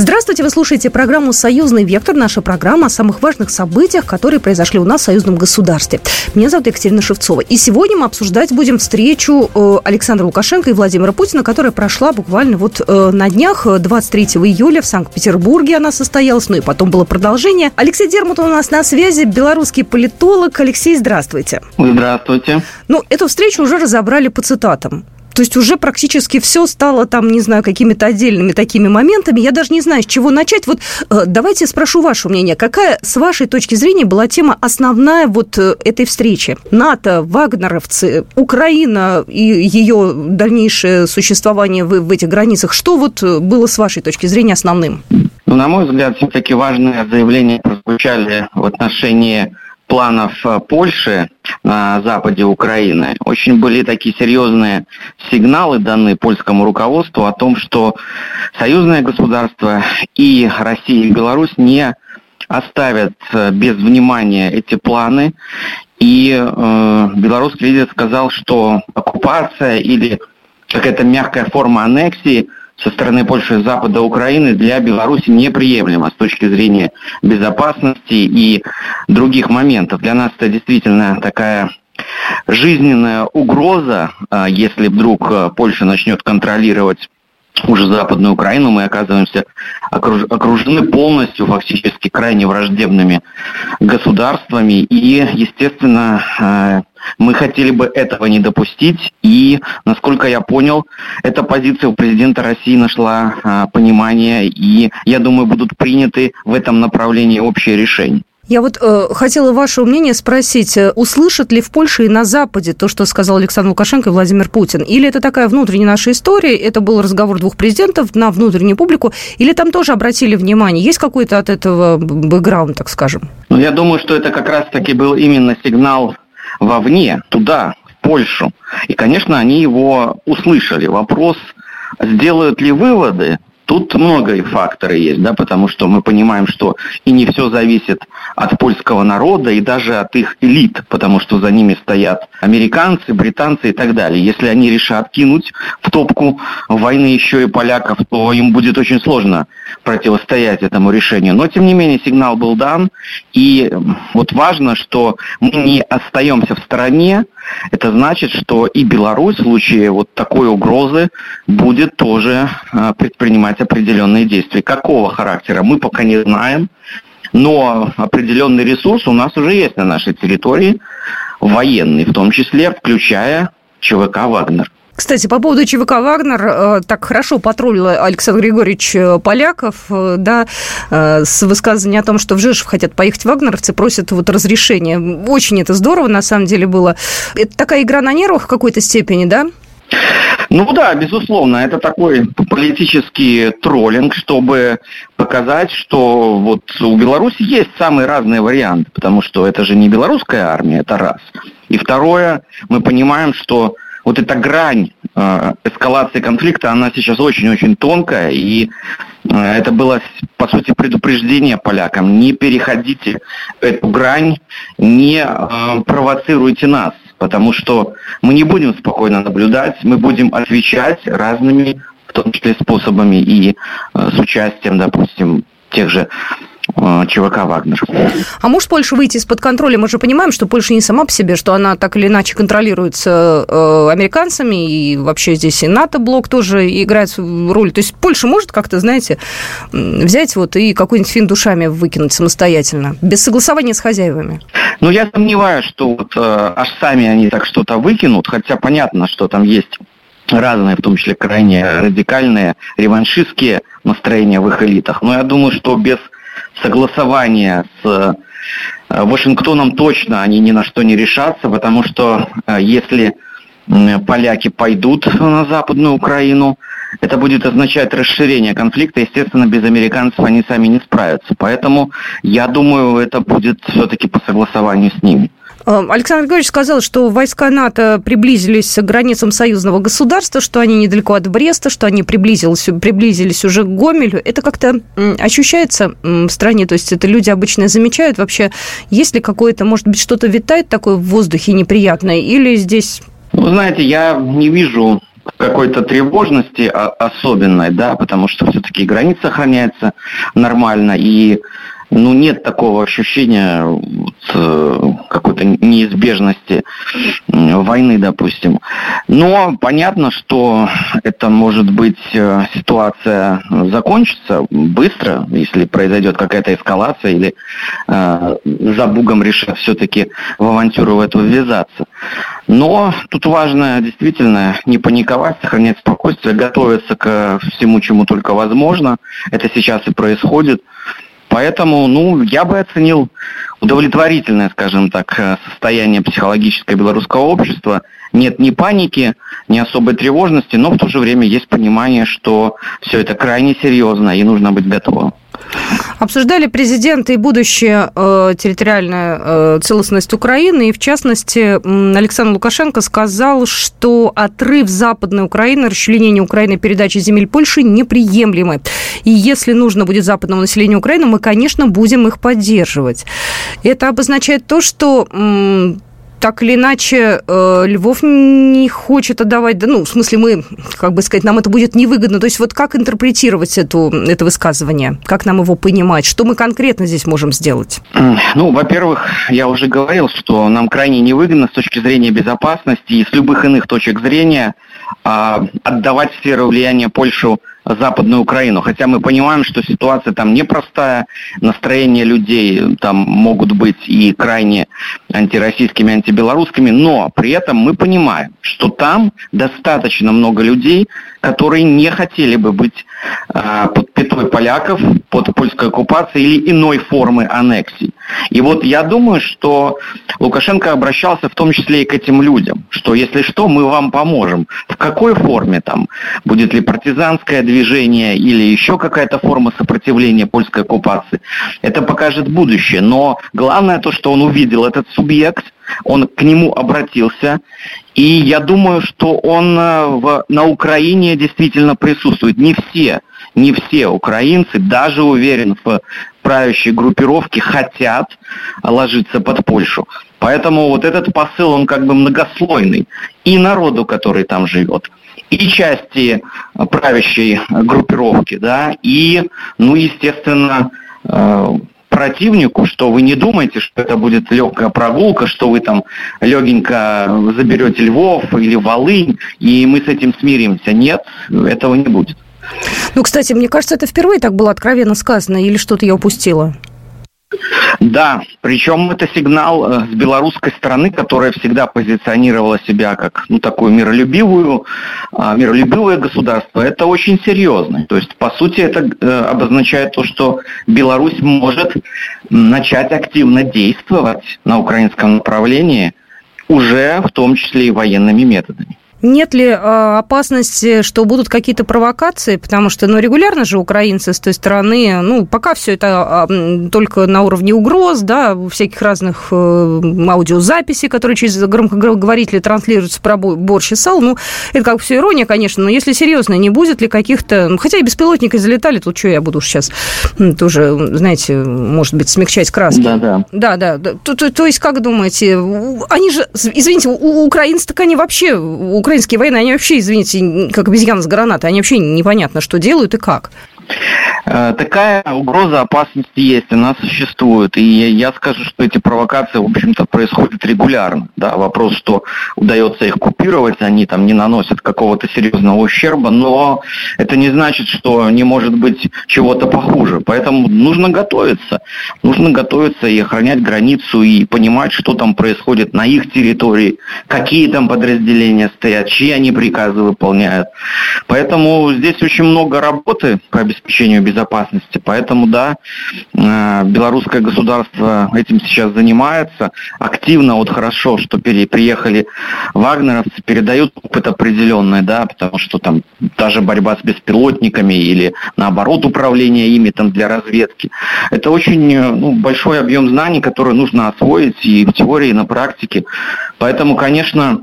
Здравствуйте, вы слушаете программу «Союзный вектор». Наша программа о самых важных событиях, которые произошли у нас в союзном государстве. Меня зовут Екатерина Шевцова. И сегодня мы обсуждать будем встречу э, Александра Лукашенко и Владимира Путина, которая прошла буквально вот э, на днях, 23 июля в Санкт-Петербурге она состоялась, ну и потом было продолжение. Алексей Дермут у нас на связи, белорусский политолог. Алексей, здравствуйте. Здравствуйте. Ну, эту встречу уже разобрали по цитатам. То есть уже практически все стало там, не знаю, какими-то отдельными такими моментами. Я даже не знаю, с чего начать. Вот э, давайте спрошу ваше мнение. Какая, с вашей точки зрения, была тема основная вот э, этой встречи? НАТО, вагнеровцы, Украина и ее дальнейшее существование в, в этих границах. Что вот э, было с вашей точки зрения основным? Ну, на мой взгляд, все-таки важные заявления прозвучали в отношении планов э, Польши на западе Украины, очень были такие серьезные сигналы даны польскому руководству о том, что союзное государство и Россия и Беларусь не оставят э, без внимания эти планы. И э, белорусский лидер сказал, что оккупация или какая-то мягкая форма аннексии – со стороны Польши и Запада Украины для Беларуси неприемлемо с точки зрения безопасности и других моментов. Для нас это действительно такая жизненная угроза, а, если вдруг а, Польша начнет контролировать уже Западную Украину, мы оказываемся окружены полностью фактически крайне враждебными государствами. И, естественно, э, мы хотели бы этого не допустить. И, насколько я понял, эта позиция у президента России нашла э, понимание. И, я думаю, будут приняты в этом направлении общие решения. Я вот э, хотела ваше мнение спросить, э, услышат ли в Польше и на Западе то, что сказал Александр Лукашенко и Владимир Путин? Или это такая внутренняя наша история, это был разговор двух президентов на внутреннюю публику, или там тоже обратили внимание? Есть какой-то от этого бэкграунд, так скажем? Ну, я думаю, что это как раз-таки был именно сигнал вовне, туда, в Польшу. И, конечно, они его услышали. Вопрос, сделают ли выводы Тут много факторов есть, да, потому что мы понимаем, что и не все зависит от польского народа и даже от их элит, потому что за ними стоят американцы, британцы и так далее. Если они решат кинуть в топку войны еще и поляков, то им будет очень сложно противостоять этому решению. Но, тем не менее, сигнал был дан, и вот важно, что мы не остаемся в стороне, это значит, что и Беларусь в случае вот такой угрозы будет тоже а, предпринимать определенные действия. Какого характера мы пока не знаем, но определенный ресурс у нас уже есть на нашей территории, военный в том числе, включая ЧВК «Вагнер». Кстати, по поводу ЧВК «Вагнер», э, так хорошо потроллил Александр Григорьевич э, Поляков, э, да, с высказыванием о том, что в Жешев хотят поехать вагнеровцы, просят вот разрешения. Очень это здорово, на самом деле, было. Это такая игра на нервах в какой-то степени, да? Ну да, безусловно, это такой политический троллинг, чтобы показать, что вот у Беларуси есть самые разные варианты, потому что это же не белорусская армия, это раз. И второе, мы понимаем, что вот эта грань э, эскалации конфликта, она сейчас очень-очень тонкая, и э, это было, по сути, предупреждение полякам. Не переходите эту грань, не э, провоцируйте нас, потому что мы не будем спокойно наблюдать, мы будем отвечать разными, в том числе способами и с участием, допустим, тех же ЧВК «Вагнер». А может Польша выйти из-под контроля? Мы же понимаем, что Польша не сама по себе, что она так или иначе контролируется э, американцами, и вообще здесь и НАТО-блок тоже играет роль. То есть Польша может как-то, знаете, взять вот и какой-нибудь фин душами выкинуть самостоятельно, без согласования с хозяевами? Ну, я сомневаюсь, что вот э, аж сами они так что-то выкинут, хотя понятно, что там есть разные, в том числе крайне радикальные, реваншистские настроения в их элитах. Но я думаю, что без согласования с э, Вашингтоном точно они ни на что не решатся, потому что э, если поляки пойдут на Западную Украину, это будет означать расширение конфликта. Естественно, без американцев они сами не справятся. Поэтому, я думаю, это будет все-таки по согласованию с ними. Э, Александр Григорьевич сказал, что войска НАТО приблизились к границам союзного государства, что они недалеко от Бреста, что они приблизились, приблизились уже к Гомелю. Это как-то ощущается в стране? То есть это люди обычно замечают вообще, есть ли какое-то, может быть, что-то витает такое в воздухе неприятное, или здесь Ну, знаете, я не вижу какой-то тревожности особенной, да, потому что все-таки граница охраняется нормально, и ну, нет такого ощущения вот, э, какой-то неизбежности войны, допустим. Но понятно, что это может быть э, ситуация закончится быстро, если произойдет какая-то эскалация или э, за Бугом решат все-таки в авантюру в эту ввязаться. Но тут важно действительно не паниковать, сохранять спокойствие, готовиться к всему, чему только возможно. Это сейчас и происходит. Поэтому, ну, я бы оценил удовлетворительное, скажем так, э, состояние психологическое белорусского общества. Нет ни паники, ни особой тревожности, но в то же время есть понимание, что все это крайне серьезно и нужно быть готовым. Обсуждали президент и будущее э, территориальная э, целостность Украины. И, в частности, Александр Лукашенко сказал, что отрыв Западной Украины, расчленение Украины передачи земель Польши неприемлемы. И если нужно будет западному населению Украины, мы, конечно, будем их поддерживать. Это обозначает то, что так или иначе э, Львов не хочет отдавать, да, ну, в смысле мы, как бы сказать, нам это будет невыгодно. То есть вот как интерпретировать эту, это высказывание? Как нам его понимать? Что мы конкретно здесь можем сделать? Ну, во-первых, я уже говорил, что нам крайне невыгодно с точки зрения безопасности и с любых иных точек зрения а, отдавать сферу влияния Польшу Западную Украину. Хотя мы понимаем, что ситуация там непростая, настроения людей там могут быть и крайне антироссийскими, антибелорусскими, но при этом мы понимаем, что там достаточно много людей, которые не хотели бы быть э, под пятой поляков, под польской оккупацией или иной формы аннексии. И вот я думаю, что Лукашенко обращался в том числе и к этим людям, что если что, мы вам поможем. В какой форме там? Будет ли партизанское движение или еще какая-то форма сопротивления польской оккупации? Это покажет будущее. Но главное то, что он увидел этот субъект – он к нему обратился, и я думаю, что он э, в, на Украине действительно присутствует. Не все, не все украинцы, даже уверен в правящей группировке, хотят ложиться под Польшу. Поэтому вот этот посыл, он как бы многослойный. И народу, который там живет, и части правящей группировки, да, и, ну, естественно, э, противнику, что вы не думаете, что это будет легкая прогулка, что вы там легенько заберете Львов или Волынь, и мы с этим смиримся. Нет, этого не будет. Ну, кстати, мне кажется, это впервые так было откровенно сказано, или что-то я упустила? Да, причем это сигнал э, с белорусской стороны, которая всегда позиционировала себя как ну, такую миролюбивую, а, миролюбивое государство. Это очень серьезно. То есть, по сути, это э, обозначает то, что Беларусь может начать активно действовать на украинском направлении, уже в том числе и военными методами. Нет ли э, опасности, что будут какие-то провокации? Потому что, ну, регулярно же украинцы с той стороны, ну, пока все это э, только на уровне угроз, да, всяких разных э, аудиозаписей, которые через громкоговорители транслируются про борщ и сал, ну, это как все ирония, конечно, но если серьезно, не будет ли каких-то... Ну, хотя и беспилотники залетали, тут что я буду сейчас тоже, знаете, может быть, смягчать краски. Да, да. Да, да. То, то, то есть, как думаете, они же, извините, у украинцев так они вообще, украинские военные, они вообще, извините, как обезьяны с гранатой, они вообще непонятно, что делают и как. Э, такая угроза опасности есть, она существует. И я скажу, что эти провокации, в общем-то, происходят регулярно. Да, вопрос, что удается их купировать, они там не наносят какого-то серьезного ущерба, но это не значит, что не может быть чего-то похуже. Поэтому нужно готовиться. Нужно готовиться и охранять границу, и понимать, что там происходит на их территории, какие там подразделения стоят, чьи они приказы выполняют. Поэтому здесь очень много работы по обеспечению безопасности. Поэтому, да, э, белорусское государство этим сейчас занимается активно. Вот хорошо, что приехали вагнеровцы, передают опыт определенный, да, потому что там даже борьба с беспилотниками или наоборот управление ими там для разведки. Это очень э, ну, большой объем знаний, который нужно освоить и в теории, и на практике. Поэтому, конечно,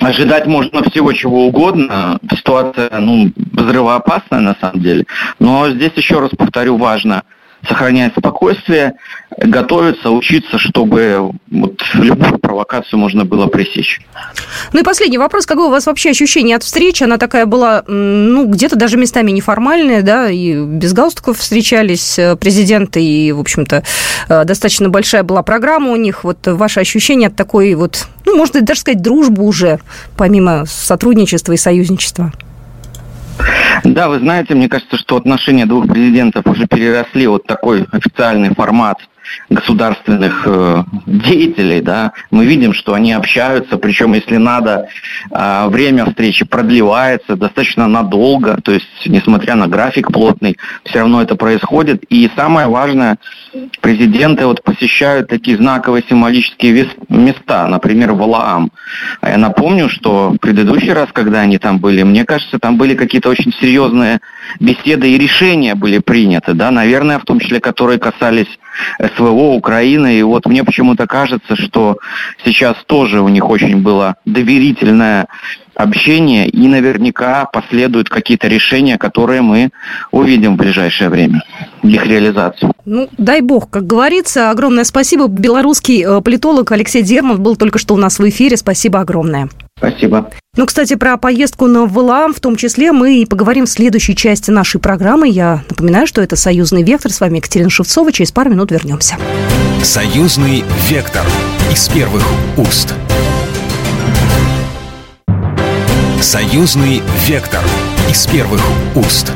Ожидать можно всего чего угодно. Ситуация ну, взрывоопасная на самом деле. Но здесь еще раз повторю, важно сохранять спокойствие, готовиться, учиться, чтобы вот любую провокацию можно было пресечь. Ну и последний вопрос. Какое у вас вообще ощущение от встречи? Она такая была, ну, где-то даже местами неформальная, да, и без галстуков встречались э, президенты, и, в общем-то, э, достаточно большая была программа у них. Вот ваше ощущение от такой вот, ну, можно даже сказать, дружбы уже, помимо сотрудничества и союзничества? Да, вы знаете, мне кажется, что отношения двух президентов уже переросли вот такой официальный формат государственных э, деятелей, да, мы видим, что они общаются, причем, если надо, э, время встречи продлевается достаточно надолго, то есть, несмотря на график плотный, все равно это происходит. И самое важное, президенты вот посещают такие знаковые символические места, например, Валаам. А я напомню, что в предыдущий раз, когда они там были, мне кажется, там были какие-то очень серьезные беседы и решения были приняты, да, наверное, в том числе, которые касались СВО Украины. И вот мне почему-то кажется, что сейчас тоже у них очень было доверительное общение, и наверняка последуют какие-то решения, которые мы увидим в ближайшее время, их реализацию. Ну, дай бог, как говорится. Огромное спасибо. Белорусский э, политолог Алексей Дермов был только что у нас в эфире. Спасибо огромное. Спасибо. Ну, кстати, про поездку на ВЛАМ в том числе мы и поговорим в следующей части нашей программы. Я напоминаю, что это «Союзный вектор». С вами Екатерина Шевцова. Через пару минут вернемся. «Союзный вектор» из первых уст. «Союзный вектор» из первых уст.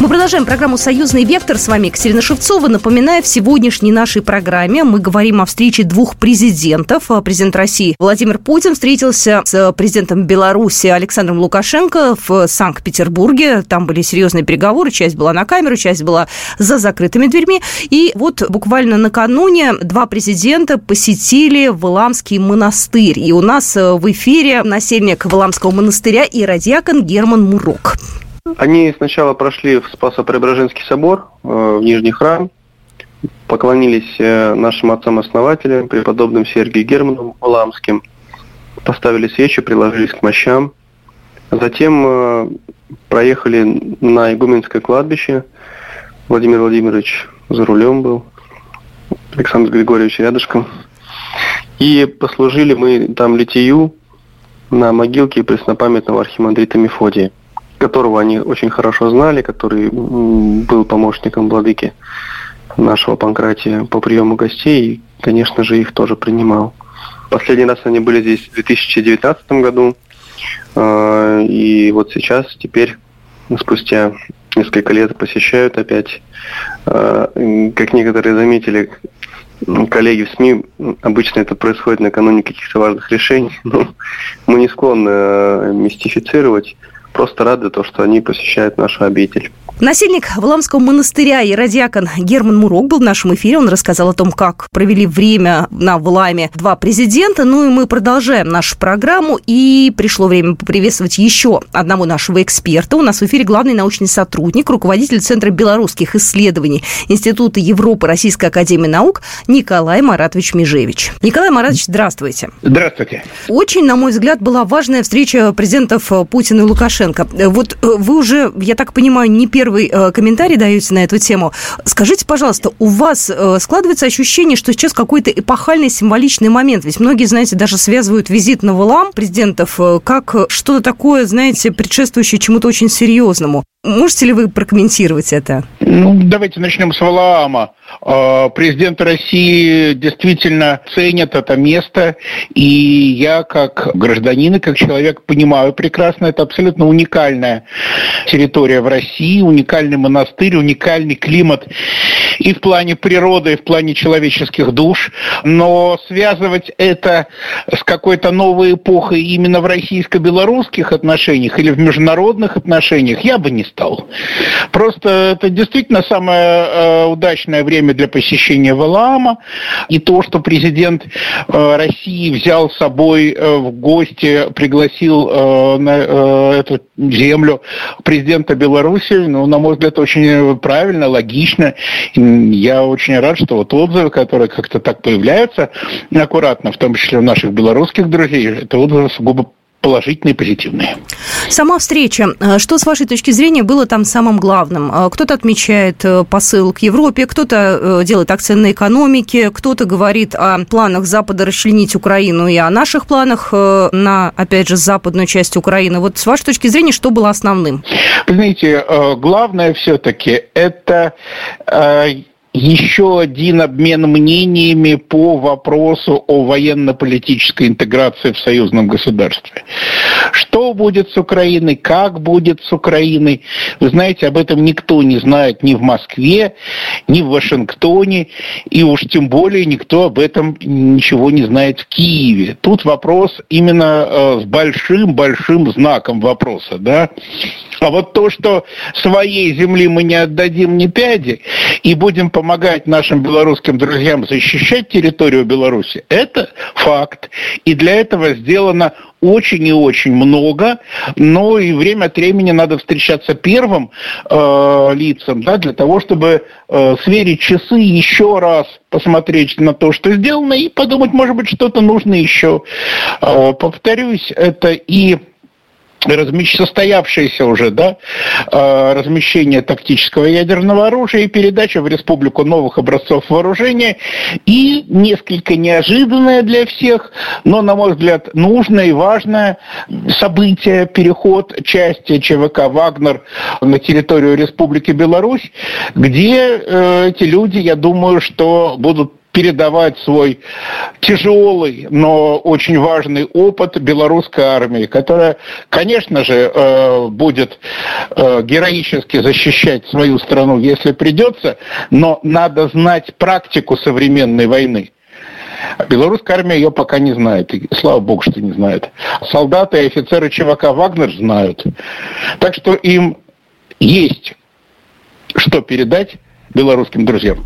Мы продолжаем программу «Союзный вектор». С вами Екатерина Шевцова. Напоминаю, в сегодняшней нашей программе мы говорим о встрече двух президентов. Президент России Владимир Путин встретился с президентом Беларуси Александром Лукашенко в Санкт-Петербурге. Там были серьезные переговоры. Часть была на камеру, часть была за закрытыми дверьми. И вот буквально накануне два президента посетили Валамский монастырь. И у нас в эфире насельник Валамского монастыря и радиакон Герман Мурок. Они сначала прошли в Спасо-Преображенский собор, э, в Нижний храм, поклонились э, нашим отцам-основателям, преподобным Сергию Герману Валамским, поставили свечи, приложились к мощам. Затем э, проехали на Игуменское кладбище. Владимир Владимирович за рулем был, Александр Григорьевич рядышком. И послужили мы там литию на могилке преснопамятного архимандрита Мефодия которого они очень хорошо знали, который был помощником владыки нашего Панкратия по приему гостей и, конечно же, их тоже принимал. Последний раз они были здесь в 2019 году, а, и вот сейчас, теперь, спустя несколько лет посещают опять. А, как некоторые заметили, коллеги в СМИ, обычно это происходит накануне каких-то важных решений, но мы не склонны э, мистифицировать просто рады то, что они посещают нашу обитель. Насильник Валамского монастыря и радиакон Герман Мурок был в нашем эфире. Он рассказал о том, как провели время на Вламе два президента. Ну и мы продолжаем нашу программу. И пришло время поприветствовать еще одного нашего эксперта. У нас в эфире главный научный сотрудник, руководитель Центра белорусских исследований Института Европы Российской Академии Наук Николай Маратович Межевич. Николай Маратович, здравствуйте. Здравствуйте. Очень, на мой взгляд, была важная встреча президентов Путина и Лукашенко. Вот вы уже, я так понимаю, не первый э, комментарий даете на эту тему. Скажите, пожалуйста, у вас э, складывается ощущение, что сейчас какой-то эпохальный символичный момент? Ведь многие, знаете, даже связывают визит на Валам президентов э, как что-то такое, знаете, предшествующее чему-то очень серьезному. Можете ли вы прокомментировать это? Ну, давайте начнем с Валаама. Президент России действительно ценит это место, и я как гражданин и как человек понимаю прекрасно, это абсолютно уникальная территория в России, уникальный монастырь, уникальный климат и в плане природы, и в плане человеческих душ, но связывать это с какой-то новой эпохой именно в российско-белорусских отношениях или в международных отношениях я бы не стал. Просто это действительно самое э, удачное время для посещения Валаама, и то, что президент э, России взял с собой э, в гости, пригласил на эту землю президента Беларуси, ну, на мой взгляд, очень правильно, логично, я очень рад, что вот отзывы, которые как-то так появляются аккуратно, в том числе у наших белорусских друзей, это отзывы сугубо положительные, позитивные. Сама встреча. Э, что, с вашей точки зрения, было там самым главным? Э, кто-то отмечает э, посыл к Европе, кто-то делает акцент на экономике, кто-то говорит о планах Запада расчленить Украину и о наших планах на, опять же, западную часть Украины. Вот с вашей точки зрения, что было основным? Вы знаете, главное все-таки это еще один обмен мнениями по вопросу о военно-политической интеграции в союзном государстве. Что будет с Украиной, как будет с Украиной, вы знаете, об этом никто не знает ни в Москве, ни в Вашингтоне, и уж тем более никто об этом ничего не знает в Киеве. Тут вопрос именно э, с большим-большим знаком вопроса, да. А вот то, что своей земли мы не отдадим ни пяди и будем помогать нашим белорусским друзьям защищать территорию Беларуси, это факт. И для этого сделано очень и очень много, но и время от времени надо встречаться первым э, лицам, да, для того, чтобы э, сверить часы еще раз, посмотреть на то, что сделано, и подумать, может быть, что-то нужно еще. Э, повторюсь, это и размещ... состоявшееся уже да, а, размещение тактического ядерного оружия и передача в республику новых образцов вооружения. И несколько неожиданное для всех, но, на мой взгляд, нужное и важное событие, переход части ЧВК «Вагнер» на территорию Республики Беларусь, где э, эти люди, я думаю, что будут передавать свой тяжелый, но очень важный опыт белорусской армии, которая, конечно же, э, будет э, героически защищать свою страну, если придется, но надо знать практику современной войны. Белорусская армия ее пока не знает. И слава богу, что не знает. Солдаты и офицеры ЧВК «Вагнер» знают. Так что им есть что передать белорусским друзьям.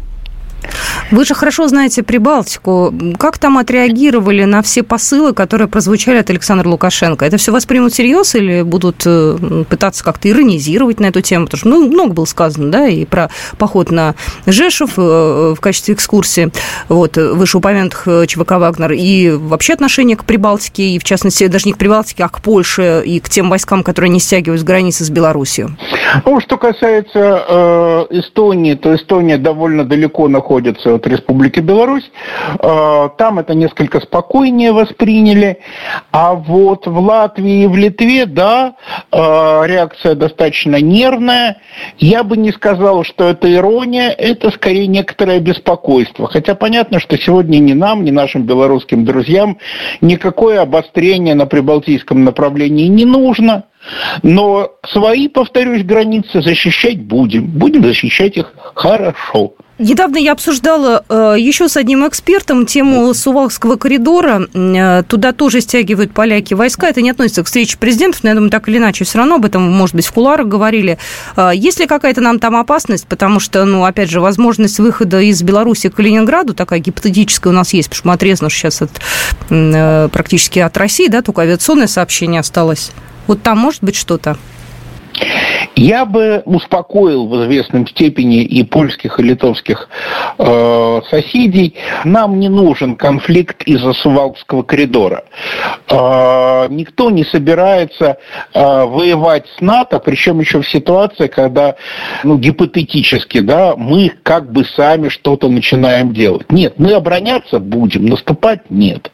Вы же хорошо знаете Прибалтику. Как там отреагировали на все посылы, которые прозвучали от Александра Лукашенко? Это все воспримут всерьез или будут э, пытаться как-то иронизировать на эту тему? Потому что ну, много было сказано, да, и про поход на Жешев э, в качестве экскурсии, вот, вышеупомянутых э, ЧВК «Вагнер», и вообще отношение к Прибалтике, и в частности даже не к Прибалтике, а к Польше и к тем войскам, которые не стягивают с границы с Белоруссией. Ну, что касается э, Эстонии, то Эстония довольно далеко находится находится от Республики Беларусь. Э, там это несколько спокойнее восприняли. А вот в Латвии и в Литве, да, э, реакция достаточно нервная. Я бы не сказал, что это ирония, это скорее некоторое беспокойство. Хотя понятно, что сегодня ни нам, ни нашим белорусским друзьям никакое обострение на прибалтийском направлении не нужно. Но свои, повторюсь, границы защищать будем. Будем защищать их хорошо. Недавно я обсуждала э, еще с одним экспертом тему Сувалского коридора. Э, туда тоже стягивают поляки войска. Это не относится к встрече президентов, но я думаю, так или иначе, все равно об этом, может быть, в куларах говорили. Э, есть ли какая-то нам там опасность? Потому что, ну, опять же, возможность выхода из Беларуси к Калининграду такая гипотетическая у нас есть, потому что мы отрезаны сейчас от, практически от России, да, только авиационное сообщение осталось. Вот там может быть что-то? Я бы успокоил в известном степени и польских, и литовских э, соседей. Нам не нужен конфликт из-за Сувалкского коридора. Э, никто не собирается э, воевать с НАТО, причем еще в ситуации, когда, ну, гипотетически, да, мы как бы сами что-то начинаем делать. Нет, мы обороняться будем, наступать нет.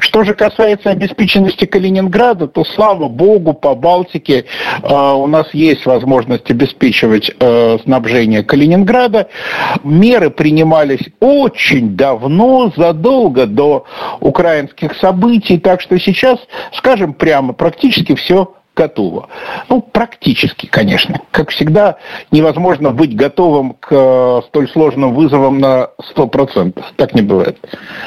Что же касается обеспеченности Калининграда, то, слава богу, по Балтике э, у нас есть возможность обеспечивать э, снабжение Калининграда. Меры принимались очень давно, задолго до украинских событий, так что сейчас, скажем прямо, практически все готово. Ну, практически, конечно. Как всегда, невозможно быть готовым к э, столь сложным вызовам на 100%. Так не бывает.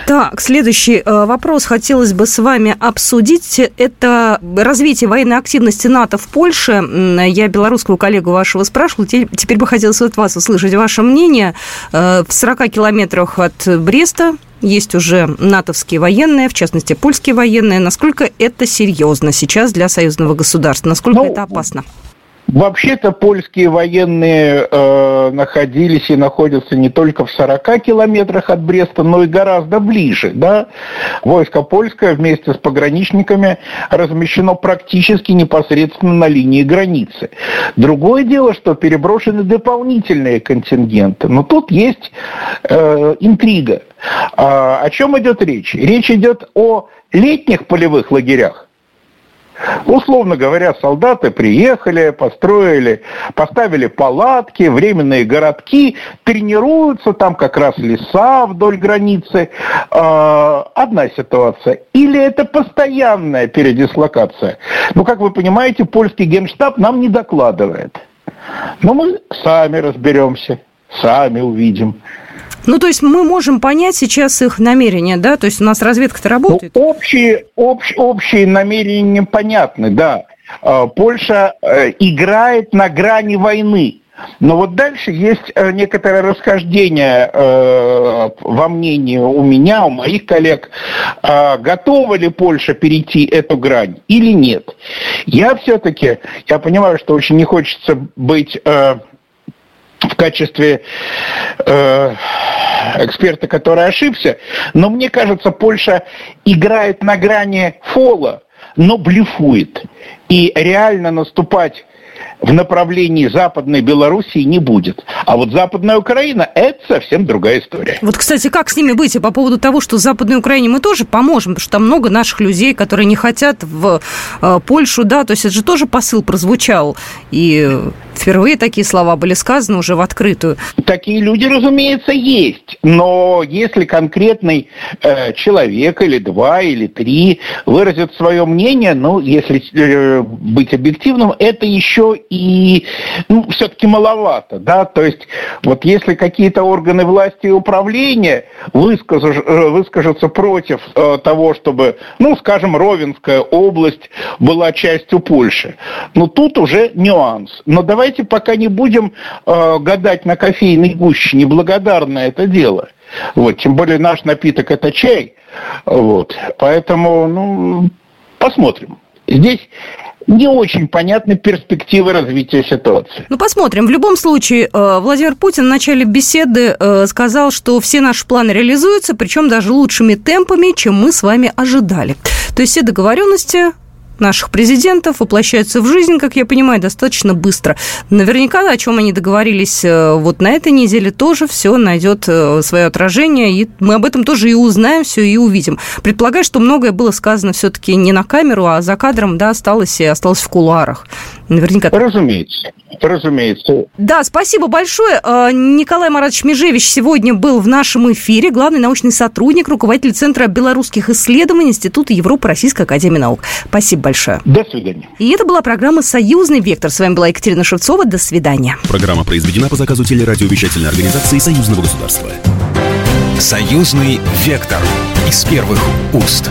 Так, следующий э, вопрос хотелось бы с вами обсудить. Это развитие военной активности НАТО в Польше. Я белорусского коллегу вашего спрашивала. Теперь бы хотелось от вас услышать ваше мнение. Э, в 40 километрах от Бреста есть уже натовские военные, в частности, польские военные. Насколько это серьезно сейчас для союзного государства? Насколько ну, это опасно? Вообще-то польские военные э, находились и находятся не только в 40 километрах от Бреста, но и гораздо ближе. Да? Войско польское вместе с пограничниками размещено практически непосредственно на линии границы. Другое дело, что переброшены дополнительные контингенты. Но тут есть э, интрига. А, о чем идет речь? Речь идет о летних полевых лагерях. Условно говоря, солдаты приехали, построили, поставили палатки, временные городки, тренируются, там как раз леса вдоль границы. А, одна ситуация. Или это постоянная передислокация? Ну, как вы понимаете, польский генштаб нам не докладывает. Но мы сами разберемся, сами увидим. Ну, то есть мы можем понять сейчас их намерения, да? То есть у нас разведка-то работает. Ну, общие, общ, общие намерения понятны, да. А, Польша э, играет на грани войны. Но вот дальше есть э, некоторое расхождение э, во мнении у меня, у моих коллег, э, готова ли Польша перейти эту грань или нет. Я все-таки, я понимаю, что очень не хочется быть э, в качестве э, эксперта, который ошибся, но мне кажется, Польша играет на грани фола, но блефует. И реально наступать в направлении Западной Белоруссии не будет. А вот Западная Украина – это совсем другая история. Вот, кстати, как с ними быть? И по поводу того, что Западной Украине мы тоже поможем, потому что там много наших людей, которые не хотят в э, Польшу, да, то есть это же тоже посыл прозвучал. И впервые такие слова были сказаны уже в открытую. Такие люди, разумеется, есть. Но если конкретный э, человек или два, или три выразят свое мнение, ну, если э, быть объективным, это еще и ну, все-таки маловато, да, то есть вот если какие-то органы власти и управления выскажут, э, выскажутся против э, того, чтобы, ну, скажем, Ровенская область была частью Польши, ну, тут уже нюанс. Но давайте пока не будем э, гадать на кофейной гуще, неблагодарно это дело. Вот, тем более наш напиток это чай, вот, поэтому, ну, посмотрим. Здесь не очень понятны перспективы развития ситуации. Ну, посмотрим. В любом случае, э, Владимир Путин в начале беседы э, сказал, что все наши планы реализуются, причем даже лучшими темпами, чем мы с вами ожидали. То есть все договоренности наших президентов воплощаются в жизнь, как я понимаю, достаточно быстро. Наверняка, о чем они договорились э, вот на этой неделе, тоже все найдет э, свое отражение, и мы об этом тоже и узнаем, все и увидим. Предполагаю, что многое было сказано все-таки не на камеру, а за кадром, да, осталось и осталось в кулуарах. Наверняка. Разумеется. Разумеется. Да, спасибо большое. Э, Николай Маратович Межевич сегодня был в нашем эфире, главный научный сотрудник, руководитель Центра белорусских исследований Института Европы Российской Академии Наук. Спасибо большое. До свидания. И это была программа «Союзный вектор». С вами была Екатерина Шевцова. До свидания. Программа произведена по заказу телерадиовещательной организации Союзного государства. Союзный вектор из первых уст.